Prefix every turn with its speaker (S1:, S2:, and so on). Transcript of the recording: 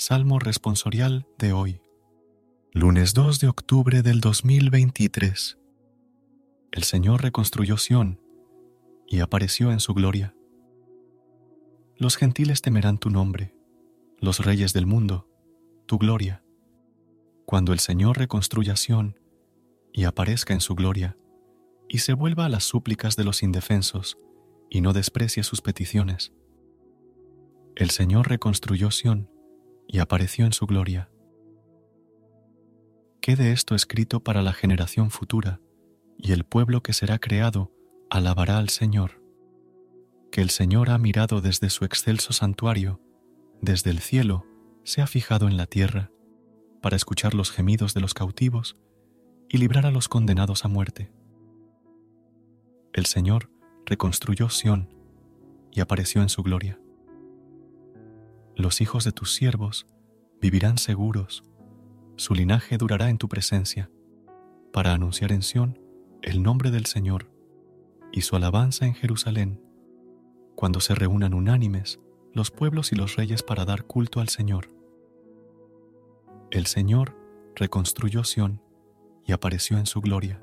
S1: Salmo responsorial de hoy, lunes 2 de octubre del 2023. El Señor reconstruyó Sión y apareció en su gloria. Los gentiles temerán tu nombre, los reyes del mundo, tu gloria. Cuando el Señor reconstruya Sión y aparezca en su gloria, y se vuelva a las súplicas de los indefensos y no desprecie sus peticiones. El Señor reconstruyó Sión y apareció en su gloria. Quede esto escrito para la generación futura, y el pueblo que será creado alabará al Señor, que el Señor ha mirado desde su excelso santuario, desde el cielo se ha fijado en la tierra, para escuchar los gemidos de los cautivos y librar a los condenados a muerte. El Señor reconstruyó Sión y apareció en su gloria los hijos de tus siervos vivirán seguros, su linaje durará en tu presencia, para anunciar en Sión el nombre del Señor y su alabanza en Jerusalén, cuando se reúnan unánimes los pueblos y los reyes para dar culto al Señor. El Señor reconstruyó Sión y apareció en su gloria.